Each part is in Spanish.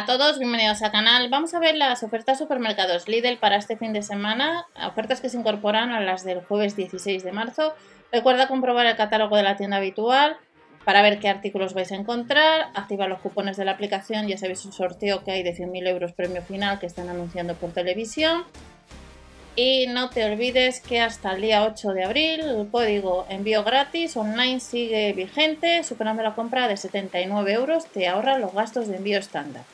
a todos, bienvenidos al canal. Vamos a ver las ofertas supermercados Lidl para este fin de semana, ofertas que se incorporan a las del jueves 16 de marzo. Recuerda comprobar el catálogo de la tienda habitual para ver qué artículos vais a encontrar, activa los cupones de la aplicación, ya sabéis un sorteo que hay de 100.000 euros premio final que están anunciando por televisión. Y no te olvides que hasta el día 8 de abril el código envío gratis online sigue vigente, superando la compra de 79 euros, te ahorra los gastos de envío estándar.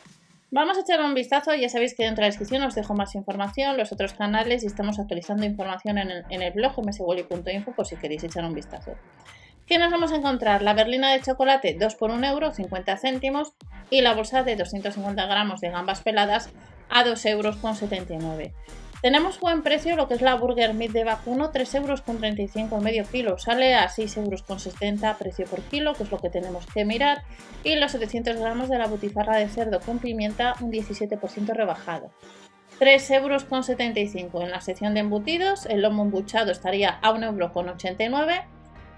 Vamos a echar un vistazo, ya sabéis que dentro de la descripción os dejo más información, los otros canales y estamos actualizando información en el, en el blog mswally.info por si queréis echar un vistazo. ¿Qué nos vamos a encontrar? La berlina de chocolate 2 por 1 euro 50 céntimos y la bolsa de 250 gramos de gambas peladas a 2 euros con 79. Tenemos buen precio lo que es la Burger Meat de vacuno, 3 euros con 35 medio kilo, sale a 6 euros con 70 precio por kilo, que es lo que tenemos que mirar, y los 700 gramos de la butifarra de cerdo con pimienta, un 17% rebajado. 3 euros con 75 en la sección de embutidos, el lomo embuchado estaría a 1 euro con 89,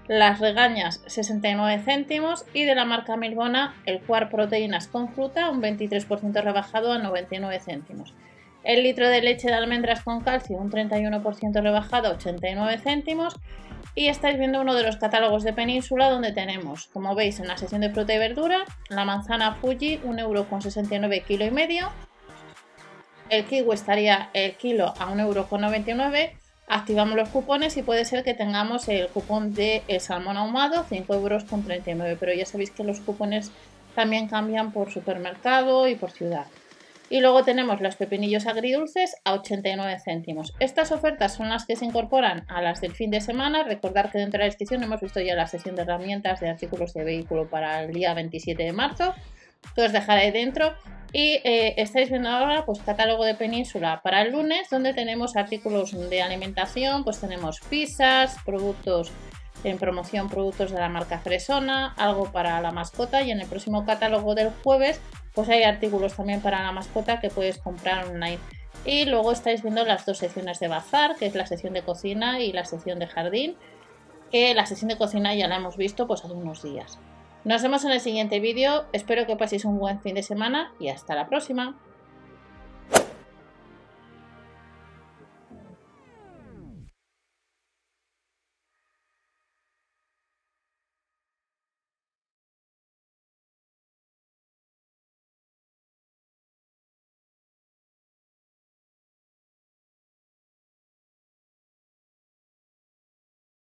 las regañas 69 céntimos y de la marca Milbona el cuar proteínas con fruta un 23% rebajado a 99 céntimos. El litro de leche de almendras con calcio, un 31% rebajado, 89 céntimos. Y estáis viendo uno de los catálogos de Península donde tenemos, como veis en la sección de fruta y verdura, la manzana Fuji, 1,69€ kilo y medio. El kiwi estaría el kilo a 1,99€. Activamos los cupones y puede ser que tengamos el cupón de el salmón ahumado, 5,39€. Pero ya sabéis que los cupones también cambian por supermercado y por ciudad. Y luego tenemos los pepinillos agridulces a 89 céntimos. Estas ofertas son las que se incorporan a las del fin de semana. Recordar que dentro de la descripción hemos visto ya la sesión de herramientas de artículos de vehículo para el día 27 de marzo. Que os dejaré dentro. Y eh, estáis viendo ahora pues catálogo de península para el lunes, donde tenemos artículos de alimentación, pues tenemos pizzas, productos en promoción productos de la marca Fresona, algo para la mascota y en el próximo catálogo del jueves pues hay artículos también para la mascota que puedes comprar online. Y luego estáis viendo las dos secciones de bazar, que es la sección de cocina y la sección de jardín, que la sección de cocina ya la hemos visto pues hace unos días. Nos vemos en el siguiente vídeo, espero que paséis un buen fin de semana y hasta la próxima.